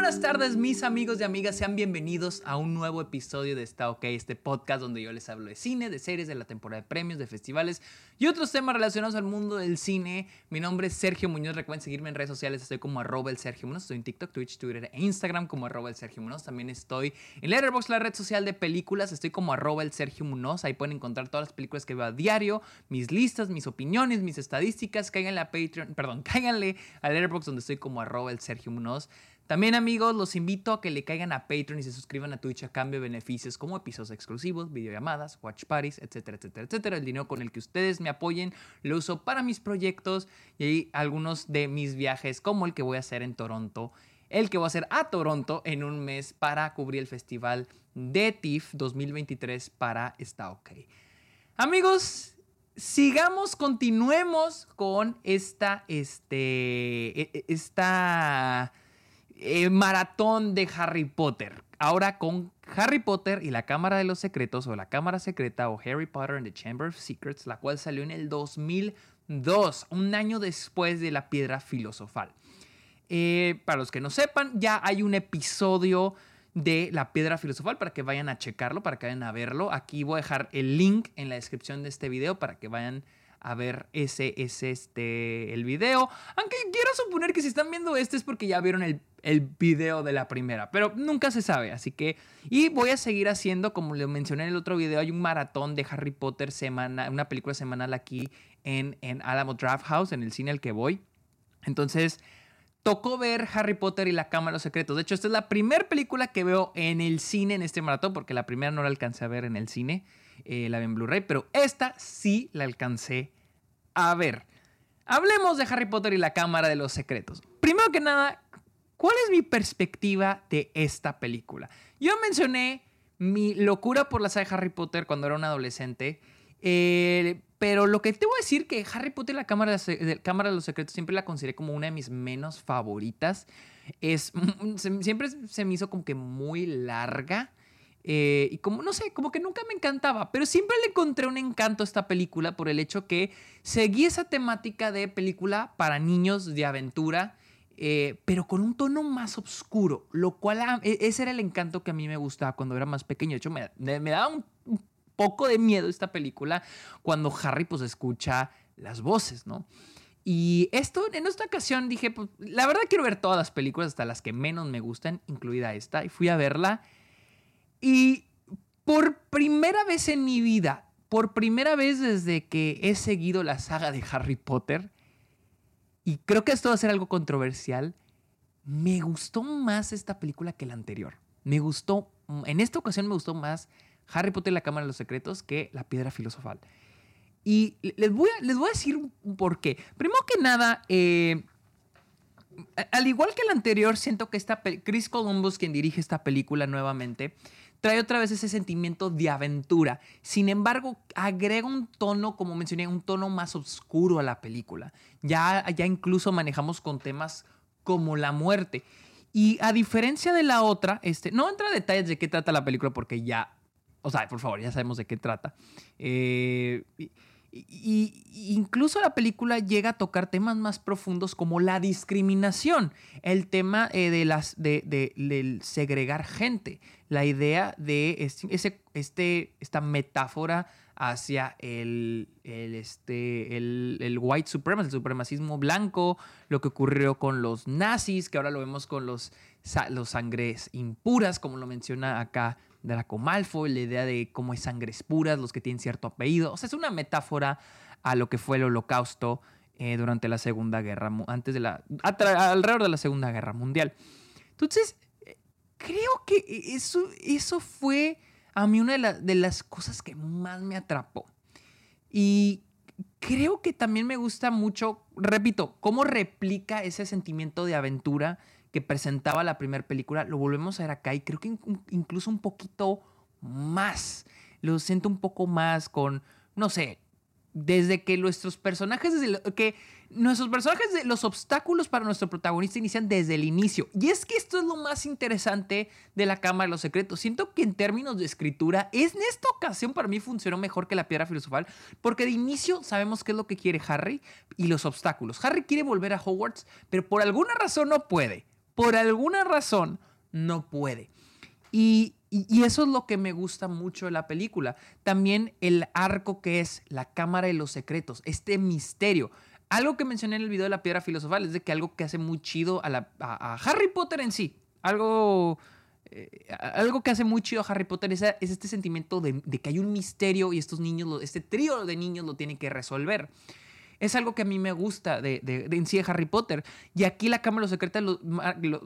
buenas tardes, mis amigos y amigas. Sean bienvenidos a un nuevo episodio de Está OK, este podcast donde yo les hablo de cine, de series, de la temporada de premios, de festivales y otros temas relacionados al mundo del cine. Mi nombre es Sergio Muñoz. Recuerden seguirme en redes sociales. Estoy como arroba el Sergio Muñoz. Estoy en TikTok, Twitch, Twitter e Instagram como arroba el Sergio Muñoz. También estoy en Letterboxd, la red social de películas. Estoy como arroba el Sergio Muñoz. Ahí pueden encontrar todas las películas que veo a diario, mis listas, mis opiniones, mis estadísticas. Cáiganle a Patreon, perdón, cáiganle a Letterboxd donde estoy como el Sergio Muñoz. También amigos, los invito a que le caigan a Patreon y se suscriban a Twitch a cambio de beneficios como episodios exclusivos, videollamadas, watch parties, etcétera, etcétera, etcétera. El dinero con el que ustedes me apoyen lo uso para mis proyectos y algunos de mis viajes como el que voy a hacer en Toronto, el que voy a hacer a Toronto en un mes para cubrir el festival de TIFF 2023 para Está OK. Amigos, sigamos, continuemos con esta, este, e, e, esta maratón de Harry Potter. Ahora con Harry Potter y la Cámara de los Secretos o la Cámara Secreta o Harry Potter and the Chamber of Secrets, la cual salió en el 2002, un año después de la Piedra Filosofal. Eh, para los que no sepan, ya hay un episodio de la piedra filosofal para que vayan a checarlo, para que vayan a verlo. Aquí voy a dejar el link en la descripción de este video para que vayan a ver ese, ese, este, el video. Aunque quiero suponer que si están viendo este es porque ya vieron el, el video de la primera, pero nunca se sabe, así que... Y voy a seguir haciendo, como le mencioné en el otro video, hay un maratón de Harry Potter semana, una película semanal aquí en, en Alamo Draft House, en el cine al que voy. Entonces, tocó ver Harry Potter y la Cámara de los Secretos. De hecho, esta es la primera película que veo en el cine en este maratón, porque la primera no la alcancé a ver en el cine. Eh, la vi en Blu-ray, pero esta sí la alcancé a ver. Hablemos de Harry Potter y la Cámara de los Secretos. Primero que nada, ¿cuál es mi perspectiva de esta película? Yo mencioné mi locura por la saga de Harry Potter cuando era un adolescente. Eh, pero lo que te voy a decir que Harry Potter y la Cámara de, Cámara de los Secretos siempre la consideré como una de mis menos favoritas. Es, siempre se me hizo como que muy larga. Eh, y como, no sé, como que nunca me encantaba, pero siempre le encontré un encanto a esta película por el hecho que seguí esa temática de película para niños de aventura, eh, pero con un tono más oscuro, lo cual e, ese era el encanto que a mí me gustaba cuando era más pequeño. De hecho, me, me daba un, poco de miedo esta película cuando Harry pues escucha las voces, ¿no? Y esto, en esta ocasión dije, pues la verdad quiero ver todas las películas, hasta las que menos me gustan, incluida esta, y fui a verla. Y por primera vez en mi vida, por primera vez desde que he seguido la saga de Harry Potter, y creo que esto va a ser algo controversial, me gustó más esta película que la anterior. Me gustó, en esta ocasión me gustó más Harry Potter y la Cámara de los Secretos que La Piedra Filosofal. Y les voy a, les voy a decir un por qué. Primero que nada, eh, al igual que la anterior, siento que esta Chris Columbus, quien dirige esta película nuevamente, trae otra vez ese sentimiento de aventura. Sin embargo, agrega un tono, como mencioné, un tono más oscuro a la película. Ya, ya incluso manejamos con temas como la muerte. Y a diferencia de la otra, este, no entra detalles de qué trata la película porque ya, o sea, por favor, ya sabemos de qué trata. Eh, y, incluso la película llega a tocar temas más profundos como la discriminación, el tema eh, de las de, de, segregar gente, la idea de este, esta metáfora hacia el, el, este, el, el white supremacy, el supremacismo blanco, lo que ocurrió con los nazis, que ahora lo vemos con los, los sangres impuras, como lo menciona acá Draco Malfoy, la idea de cómo hay sangres puras, los que tienen cierto apellido. O sea, es una metáfora a lo que fue el holocausto eh, durante la Segunda Guerra, antes de la, alrededor de la Segunda Guerra Mundial. Entonces, eh, creo que eso, eso fue a mí una de, de las cosas que más me atrapó. Y creo que también me gusta mucho, repito, cómo replica ese sentimiento de aventura que presentaba la primera película, lo volvemos a ver acá y creo que incluso un poquito más. Lo siento un poco más con, no sé, desde que nuestros personajes, desde que nuestros personajes, los obstáculos para nuestro protagonista inician desde el inicio. Y es que esto es lo más interesante de la Cámara de los Secretos. Siento que en términos de escritura, es, en esta ocasión para mí funcionó mejor que la Piedra Filosofal, porque de inicio sabemos qué es lo que quiere Harry y los obstáculos. Harry quiere volver a Hogwarts, pero por alguna razón no puede. Por alguna razón no puede. Y, eso es lo que me gusta mucho de la película. También el arco que es la Cámara de los Secretos, este misterio. Algo que mencioné en el video de la piedra filosofal es de que algo que hace muy chido a, Harry Potter en sí. Algo, eh, algo que hace muy chido a Harry Potter es, este sentimiento de, de, que hay un misterio y estos niños, este trío de niños lo tienen que resolver. Es algo que a mí me gusta de, de, en sí de Harry Potter. Y aquí la Cámara de los Secretos lo,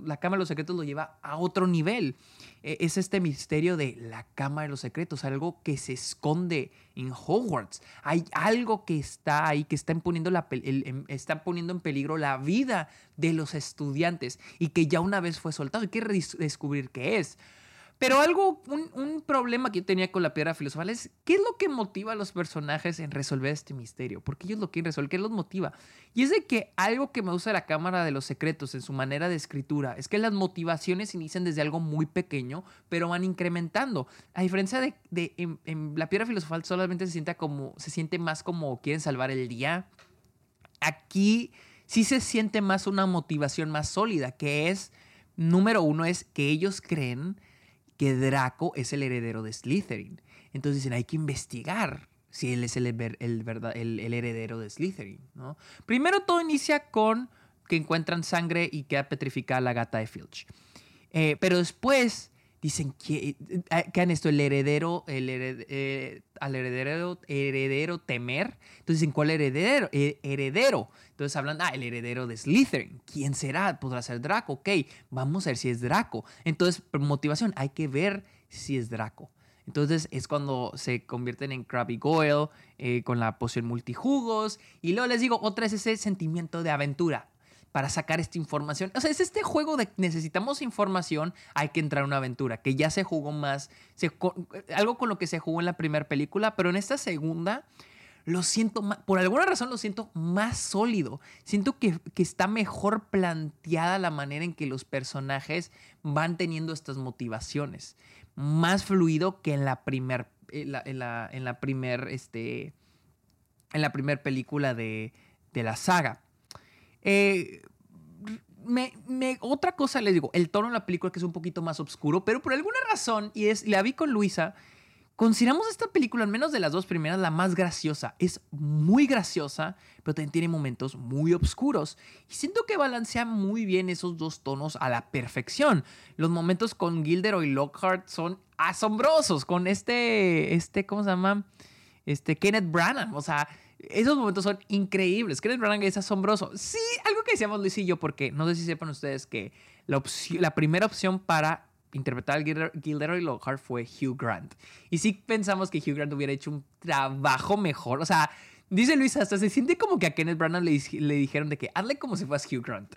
la Cámara de los Secretos lo lleva a otro nivel. E, es este misterio de la Cámara de los Secretos, algo que se esconde en Hogwarts. Hay algo que está ahí, que está poniendo, la, em, está poniendo en peligro la vida de los estudiantes y que ya una vez fue soltado. Hay que descubrir qué es. Pero algo, un, problema que yo tenía con la piedra filosofal es qué es lo que motiva a los personajes en resolver este misterio. Porque ellos lo quieren resolver, ¿qué los motiva? Y es de que algo que me de la Cámara de los Secretos en su manera de escritura es que las motivaciones inician desde algo muy pequeño, pero van incrementando. A diferencia de, en, la piedra filosofal solamente se siente como, se siente más como quieren salvar el día. Aquí sí se siente más una motivación más sólida, que es, número uno, es que ellos creen que Draco es el heredero de Slytherin. Entonces dicen, hay que investigar si él es el, el, el, heredero de Slytherin. ¿no? Primero todo inicia con que encuentran sangre y queda petrificada la gata de Filch. Eh, pero después dicen que, eh, que han esto, el heredero, el eh, al heredero, heredero temer. Entonces dicen, ¿cuál heredero? heredero. Entonces hablan, ah, el heredero de Slytherin. ¿Quién será? ¿Podrá ser Draco? Ok, vamos a ver si es Draco. Entonces, motivación, hay que ver si es Draco. Entonces es cuando se convierten en Krabby Goyle eh, con la poción multijugos. Y luego les digo, otra es ese sentimiento de aventura para sacar esta información. O sea, es este juego de necesitamos información, hay que entrar a una aventura, que ya se jugó más, algo con lo que se jugó en la primera película, pero en esta segunda lo siento, más, por alguna razón lo siento más sólido. Siento que, está mejor planteada la manera en que los personajes van teniendo estas motivaciones. Más fluido que en la primer, en la, primer, este, película de, de la saga. Eh, otra cosa les digo, el tono de la película que es un poquito más oscuro, pero por alguna razón, y es, la vi con Luisa, consideramos esta película, al menos de las dos primeras, la más graciosa. Es muy graciosa, pero también tiene momentos muy oscuros. Y siento que balancea muy bien esos dos tonos a la perfección. Los momentos con Gilderoy Lockhart son asombrosos, con este, este, ¿cómo se llama? Este Kenneth Branagh, o sea esos momentos son increíbles. Kenneth Branagh es asombroso. Sí, algo que decíamos Luis y yo, porque no sé si sepan ustedes que la, primera opción para interpretar al Gilderoy Lockhart fue Hugh Grant. Y sí pensamos que Hugh Grant hubiera hecho un trabajo mejor. O sea, dice Luis, hasta se siente como que a Kenneth Branagh le, le dijeron de que hazle como si fueras Hugh Grant.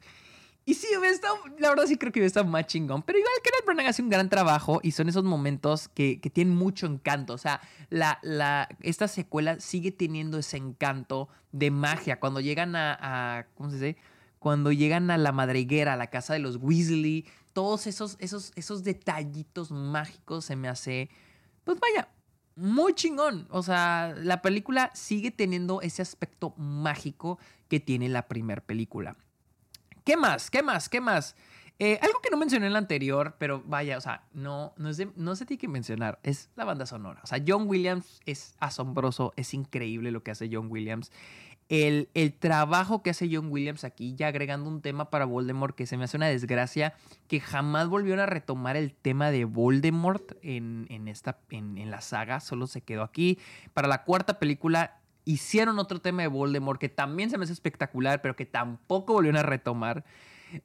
Y sí, estado, la verdad sí creo que hubiera estado más chingón. Pero igual Kenneth Branagh hace un gran trabajo y son esos momentos que, que tienen mucho encanto. O sea, la, la, esta secuela sigue teniendo ese encanto de magia. Cuando llegan a, a ¿cómo se dice? Cuando llegan a la madriguera, a la casa de los Weasley, todos esos, esos, esos detallitos mágicos se me hace, pues vaya, muy chingón. O sea, la película sigue teniendo ese aspecto mágico que tiene la primera película. ¿Qué más? ¿Qué más? ¿Qué más? Eh, algo que no mencioné en la anterior, pero vaya, o sea, no, no, no se tiene que mencionar, es la banda sonora. O sea, John Williams es asombroso, es increíble lo que hace John Williams. El, el, trabajo que hace John Williams aquí, ya agregando un tema para Voldemort, que se me hace una desgracia, que jamás volvieron a retomar el tema de Voldemort en, en esta, en, en la saga, solo se quedó aquí. Para la cuarta película hicieron otro tema de Voldemort que también se me hace espectacular, pero que tampoco volvieron a retomar.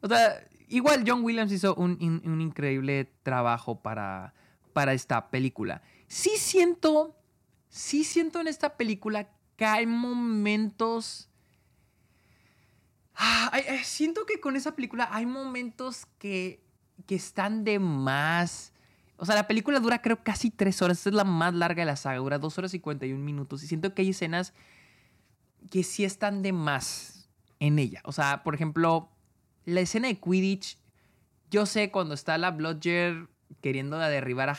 O sea, igual John Williams hizo un, increíble trabajo para, para esta película. Sí siento, sí siento en esta película que hay momentos... Ah, siento que con esa película hay momentos que, que están de más o sea, la película dura creo casi tres horas. Esta es la más larga de la saga. Dura dos horas y 51 minutos. Y siento que hay escenas que sí están de más en ella. O sea, por ejemplo, la escena de Quidditch. Yo sé cuando está la Bludger queriendo derribar a,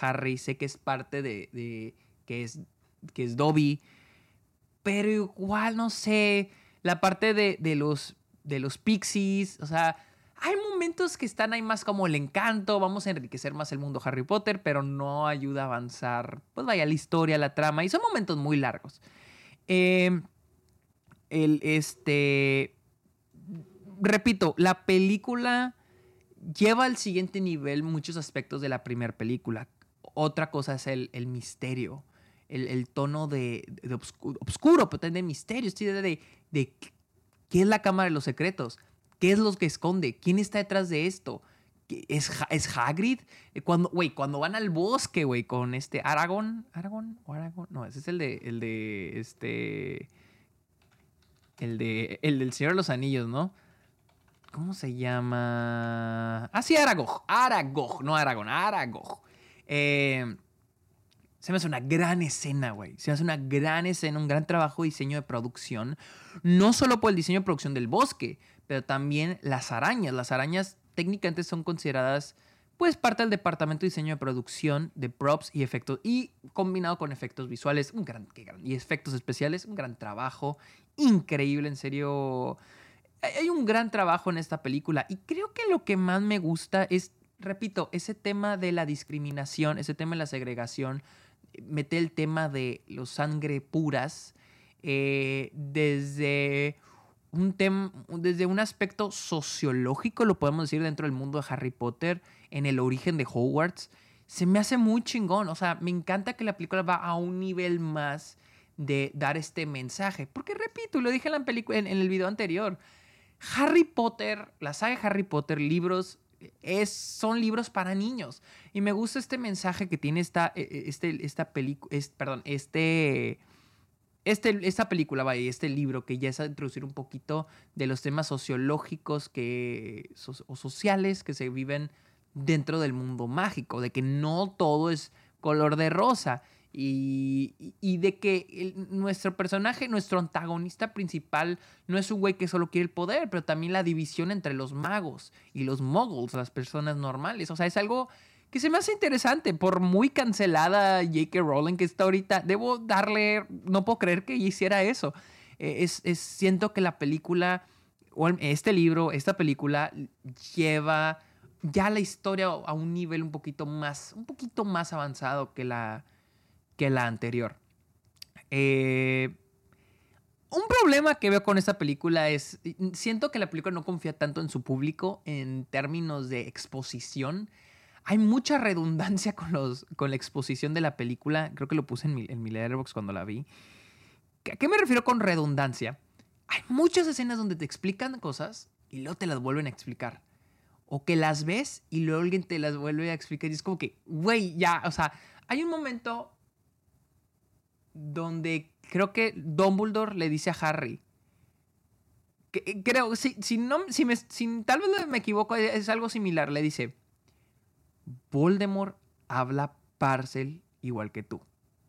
Harry. Sé que es parte de, que, es, que es Dobby. Pero igual, no sé. La parte de, de los, de los pixies. O sea hay momentos que están ahí más como el encanto, vamos a enriquecer más el mundo Harry Potter, pero no ayuda a avanzar, pues vaya, la historia, la trama, y son momentos muy largos. Em, el, este, repito, la película lleva al siguiente nivel muchos aspectos de la primera película. Otra cosa es el, misterio, el, tono de, de obscuro, pero también de misterio, idea de, de qué es la Cámara de los Secretos ¿Qué es lo que esconde? ¿Quién está detrás de esto? ¿Es, es Hagrid? Eh, cuando, güey, cuando van al bosque, güey, con este Aragón. ¿Aragón Aragón? No, ese es el de. El de. Este. El de. El del Señor de los Anillos, ¿no? ¿Cómo se llama? Ah, sí, Aragog. Aragog, no Aragón, Aragog. Eh, se me hace una gran escena, güey. Se me hace una gran escena, un gran trabajo de diseño de producción. No solo por el diseño de producción del bosque, pero también las arañas. Las arañas técnicamente son consideradas pues parte del departamento de diseño de producción de props y efectos y combinado con efectos visuales, un gran, y efectos especiales, un gran trabajo, increíble, en serio. Hay un gran trabajo en esta película y creo que lo que más me gusta es, repito, ese tema de la discriminación, ese tema de la segregación, mete el tema de los sangre puras eh, desde un tema, desde un aspecto sociológico, lo podemos decir dentro del mundo de Harry Potter, en el origen de Hogwarts, se me hace muy chingón. O sea, me encanta que la película va a un nivel más de dar este mensaje. Porque repito, lo dije en, la película, en, el video anterior, Harry Potter, la saga de Harry Potter, libros, es, son libros para niños. Y me gusta este mensaje que tiene esta, e, e, este, esta película, perdón, este este, esta película, vaya, este libro que ya es a introducir un poquito de los temas sociológicos que, o sociales que se viven dentro del mundo mágico, de que no todo es color de rosa y, de que nuestro personaje, nuestro antagonista principal no es un güey que solo quiere el poder, pero también la división entre los magos y los muggles, las personas normales. O sea, es algo que se me hace interesante, por muy cancelada J.K. Rowling que está ahorita, debo darle, no puedo creer que hiciera eso. Eh, es, siento que la película, o este libro, esta película lleva ya la historia a un nivel un poquito más, un poquito más avanzado que la, que la anterior. Eh, un problema que veo con esta película es, siento que la película no confía tanto en su público en términos de exposición hay mucha redundancia con, los, con la exposición de la película. Creo que lo puse en mi, en mi cuando la vi. ¿A qué me refiero con redundancia? Hay muchas escenas donde te explican cosas y luego te las vuelven a explicar. O que las ves y luego alguien te las vuelve a explicar. Y es como que, güey, ya, o sea, hay un momento donde creo que Dumbledore le dice a Harry. Que, creo, si, si no, si, me, si tal vez me equivoco, es algo similar. Le dice, Voldemort habla parcel igual que tú.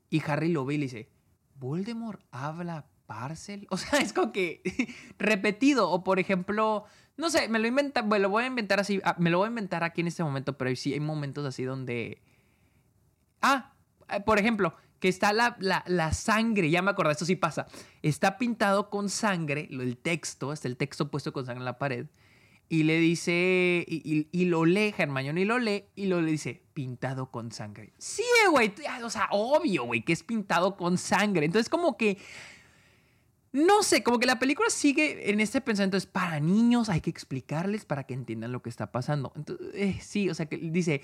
Y Harry lo ve y le dice, ¿Voldemort habla parcel? O sea, es como que repetido. O por ejemplo, no sé, me lo inventa, me lo voy a inventar así, ah, me lo voy a inventar aquí en este momento, pero sí hay momentos así donde... Ah, eh, por ejemplo, que está la, la, sangre, ya me acordé, esto sí pasa. Está pintado con sangre, el texto, está el texto puesto con sangre en la pared y le dice, y, lo lee, Hermione y lo lee, y lo le dice, pintado con sangre. Sí, güey, o sea, obvio, güey, que es pintado con sangre. Entonces, como que, no sé, como que la película sigue en este pensamiento, es para niños, hay que explicarles para que entiendan lo que está pasando. Entonces, eh, sí, o sea, que dice,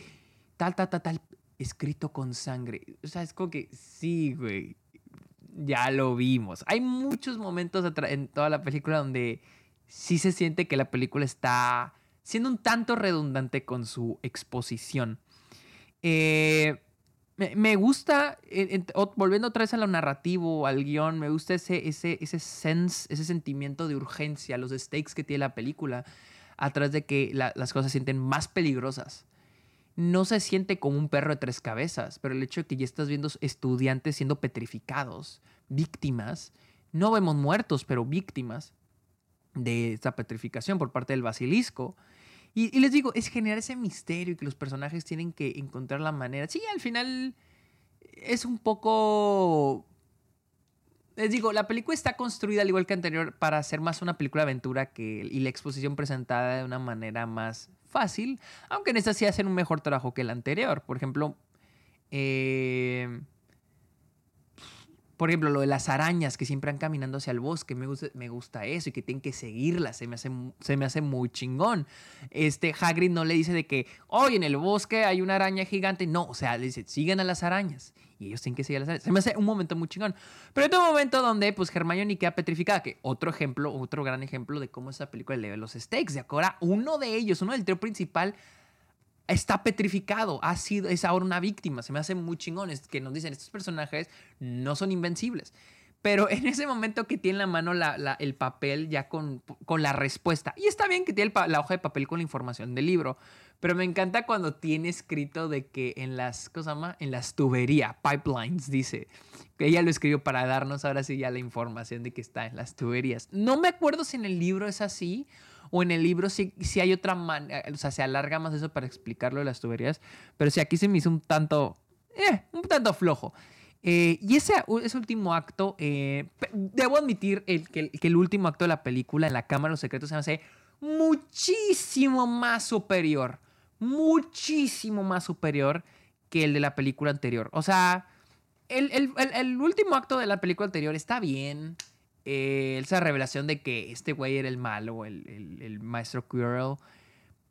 tal, tal, tal, tal, escrito con sangre. O sea, es como que, sí, güey, ya lo vimos. Hay muchos momentos en toda la película donde sí se siente que la película está siendo un tanto redundante con su exposición. Eh, me, gusta, volviendo otra vez a lo narrativo, al guion, me gusta ese, ese, ese sense, ese sentimiento de urgencia, los stakes que tiene la película, a través de que las cosas se sienten más peligrosas. No se siente como un perro de tres cabezas, pero el hecho de que ya estás viendo estudiantes siendo petrificados, víctimas, no vemos muertos, pero víctimas, de esta petrificación por parte del basilisco. Y, les digo, es generar ese misterio y que los personajes tienen que encontrar la manera. Sí, al final es un poco... les digo, la película está construida al igual que anterior para ser más una película aventura que, y la exposición presentada de una manera más fácil, aunque en esta sí hacen un mejor trabajo que el anterior. Por ejemplo, eh, por ejemplo, lo de las arañas que siempre han caminando hacia el bosque, me gusta, me gusta eso y que tienen que seguirlas, se me hace, se me hace muy chingón. Este Hagrid no le dice de que, hoy en el bosque hay una araña gigante, no, o sea, le dice, sigan a las arañas y ellos tienen que seguir a las arañas. Se me hace un momento muy chingón. Pero hay un momento donde pues Hermione queda petrificada, que otro ejemplo, otro gran ejemplo de cómo esa película le ve los stakes. De ahora uno de ellos, uno del trío principal, está petrificado, ha sido, es ahora una víctima. Se me hace muy chingón. Es que nos dicen, estos personajes no son invencibles. Pero en ese momento que tiene en la mano el papel ya con, con, la respuesta. Y está bien que tiene la hoja de papel con la información del libro. Pero me encanta cuando tiene escrito de que en las, ¿cómo se llama? En las tuberías, pipelines, dice. Que ella lo escribió para darnos ahora sí ya la información de que está en las tuberías. No me acuerdo si en el libro es así o en el libro si, si hay otra manera, o sea, se alarga más eso para explicarlo de las tuberías, pero si aquí se me hizo un tanto, eh, un tanto flojo. Eh, y ese, ese, último acto, eh, debo admitir el, que, el último acto de la película, en la Cámara de los Secretos, se me hace muchísimo más superior, muchísimo más superior que el de la película anterior. O sea, el, el último acto de la película anterior está bien eh, esa revelación de que este güey era el malo, el, el, maestro Quirrell.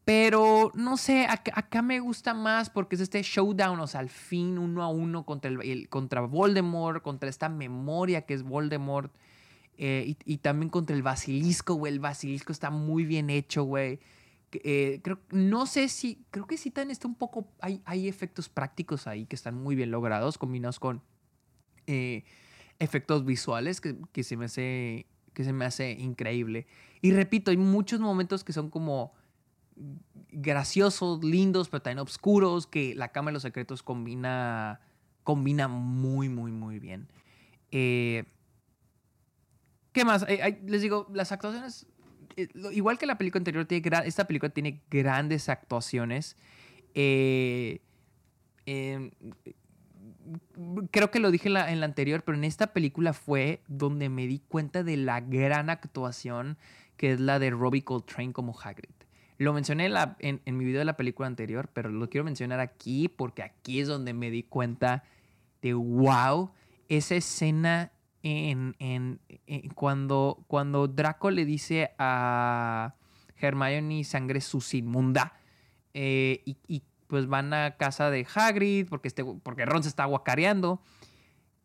Pero no sé, acá, me gusta más porque es este showdown, o sea, al fin uno a uno contra, el, contra Voldemort, contra esta memoria que es Voldemort. Eh, y, también contra el basilisco, güey. El basilisco está muy bien hecho, güey. Eh, creo, no sé si, creo que sí también está un poco, hay, hay efectos prácticos ahí que están muy bien logrados, combinados con efectos visuales que, se me hace, que se me hace increíble. Y repito, hay muchos momentos que son como graciosos, lindos, pero también oscuros, que la Cámara de los Secretos combina, combina muy, muy, muy bien. Eh, ¿Qué más? Eh, les digo, las actuaciones, eh, igual que la película anterior, tiene esta película tiene grandes actuaciones. Eh, creo que lo dije en la, anterior, pero en esta película fue donde me di cuenta de la gran actuación que es la de Robbie Coltrane como Hagrid. Lo mencioné en, mi video de la película anterior, pero lo quiero mencionar aquí porque aquí es donde me di cuenta de wow, esa escena en, cuando, cuando Draco le dice a Hermione sangre sucia inmunda eh, y, y pues van a casa de Hagrid porque, este, porque Ron se está guacareando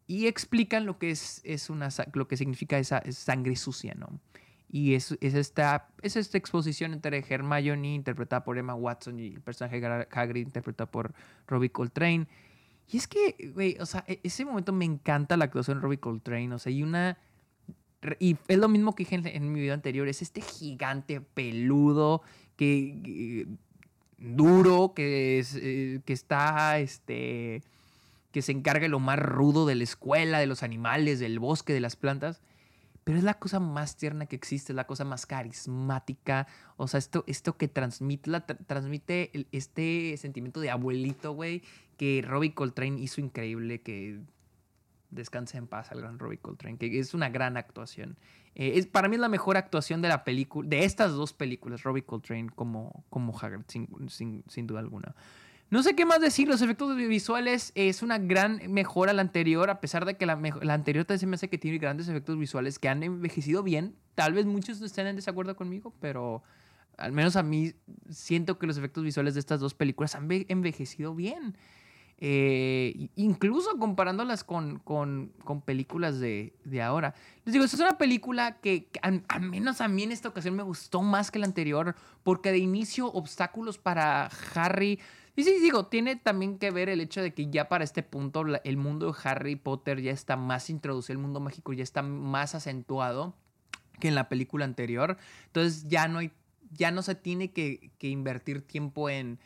y explican lo que es, es una, lo que significa esa sangre sucia, ¿no? Y es, es, esta, es esta exposición entre Hermione, interpretada por Emma Watson, y el personaje Hagrid, interpretado por Robbie Coltrane. Y es que, güey, o sea, e, ese momento me encanta la actuación de Robbie Coltrane, o sea, y una... Y es lo mismo que dije en, en mi video anterior, es este gigante peludo que duro, que, es, eh, que está, este, que se encarga de lo más rudo de la escuela, de los animales, del bosque, de las plantas. Pero es la cosa más tierna que existe, es la cosa más carismática. O sea, esto, esto que transmite, la, transmite este sentimiento de abuelito, güey, que Robbie Coltrane hizo increíble, que descanse en paz al gran Robbie Coltrane, que es una gran actuación. Eh, es, para mí es la mejor actuación de la película, de estas dos películas, Robbie Coltrane como, como Haggard, sin, sin, duda alguna. No sé qué más decir, los efectos visuales es una gran mejora a la anterior, a pesar de que la, la anterior se me hace que tiene grandes efectos visuales que han envejecido bien. Tal vez muchos estén en desacuerdo conmigo, pero al menos a mí siento que los efectos visuales de estas dos películas han envejecido bien. Eh, incluso comparándolas con, con, películas de, de, ahora. Les digo, esta es una película que, al menos a mí en esta ocasión me gustó más que la anterior, porque de inicio obstáculos para Harry... Y sí, digo, tiene también que ver el hecho de que ya para este punto el mundo de Harry Potter ya está más introducido, el mundo mágico ya está más acentuado que en la película anterior. Entonces ya no hay, ya no se tiene que, que invertir tiempo en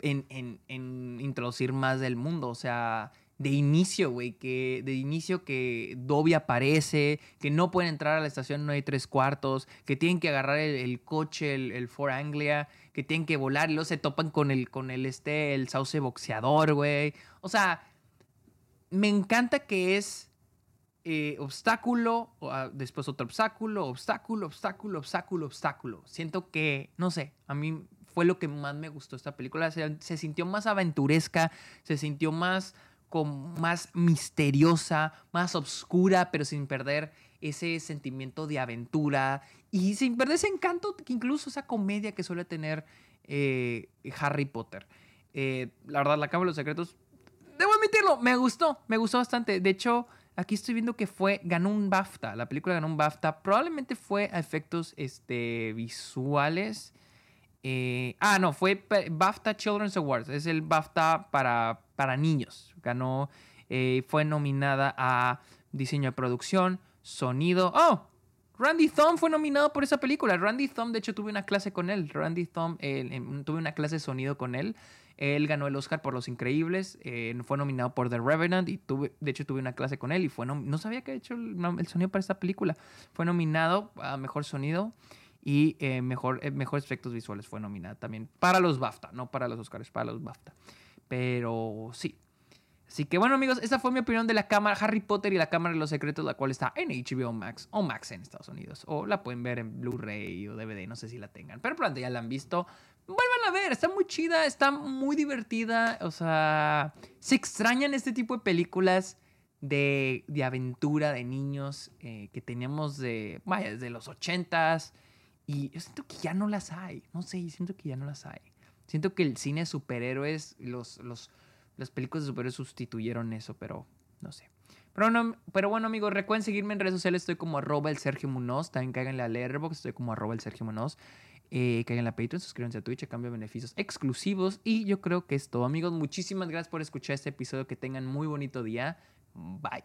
en, en, introducir más del mundo. O sea, de inicio, güey, que de inicio que Dobby aparece, que no pueden entrar a la estación, no hay tres cuartos, que tienen que agarrar el, coche, el, el Ford Anglia, que tienen que volar y luego se topan con el, con el, este, el sauce boxeador, güey. O sea, me encanta que es eh, obstáculo, ah, después otro obstáculo, obstáculo, obstáculo, obstáculo, obstáculo. Siento que, no sé, a mí fue lo que más me gustó esta película. Se, sintió más aventuresca, se sintió más, con, más misteriosa, más oscura, pero sin perder ese sentimiento de aventura y sin perder ese encanto, que incluso esa comedia que suele tener eh, Harry Potter. Eh, la verdad, La Cámara de los Secretos, debo admitirlo, me gustó, me gustó bastante. De hecho, aquí estoy viendo que fue, ganó un BAFTA, la película ganó un BAFTA, probablemente fue a efectos este, visuales. Eh, ah, no, fue BAFTA Children's Awards, es el BAFTA para, para niños. Ganó, fue nominada a diseño de producción, sonido. ¡Oh! Randy Thumb fue nominado por esa película. Randy Thumb, de hecho, tuve una clase con él. Randy Thumb, tuve una clase de sonido con él. Él ganó el Oscar por Los Increíbles. Eh, fue nominado por The Revenant. Y tuve, de hecho, tuve una clase con él. Y fue no sabía que había hecho el, sonido para esta película. Fue nominado a Mejor Sonido y eh, mejor, eh, Mejores Efectos Visuales. Fue nominada también para los BAFTA. No para los Oscars, para los BAFTA. Pero sí, Así que bueno amigos, esta fue mi opinión de la cámara Harry Potter y la Cámara de los Secretos, la cual está en HBO Max o Max en Estados Unidos. O la pueden ver en Blu-ray o DVD, no sé si la tengan. Pero pronto ya la han visto. Vuelvan a ver, está muy chida, está muy divertida. O sea, se extrañan este tipo de películas de, de aventura de niños eh, que teníamos de, vaya, desde los ochentas. Y yo siento que ya no las hay. No sé, siento que ya no las hay. Siento que el cine de superhéroes, los... los las películas de superhéroes sustituyeron eso, pero no sé. Pero, no, pero bueno, amigos, recuerden seguirme en redes sociales. Estoy como arroba el Sergio Munoz. También cáiganle a Letterboxd. Estoy como arroba el Sergio Munoz. Eh, caigan a Patreon, suscríbanse a Twitch a cambio de beneficios exclusivos. Y yo creo que es todo, amigos. Muchísimas gracias por escuchar este episodio. Que tengan muy bonito día. Bye.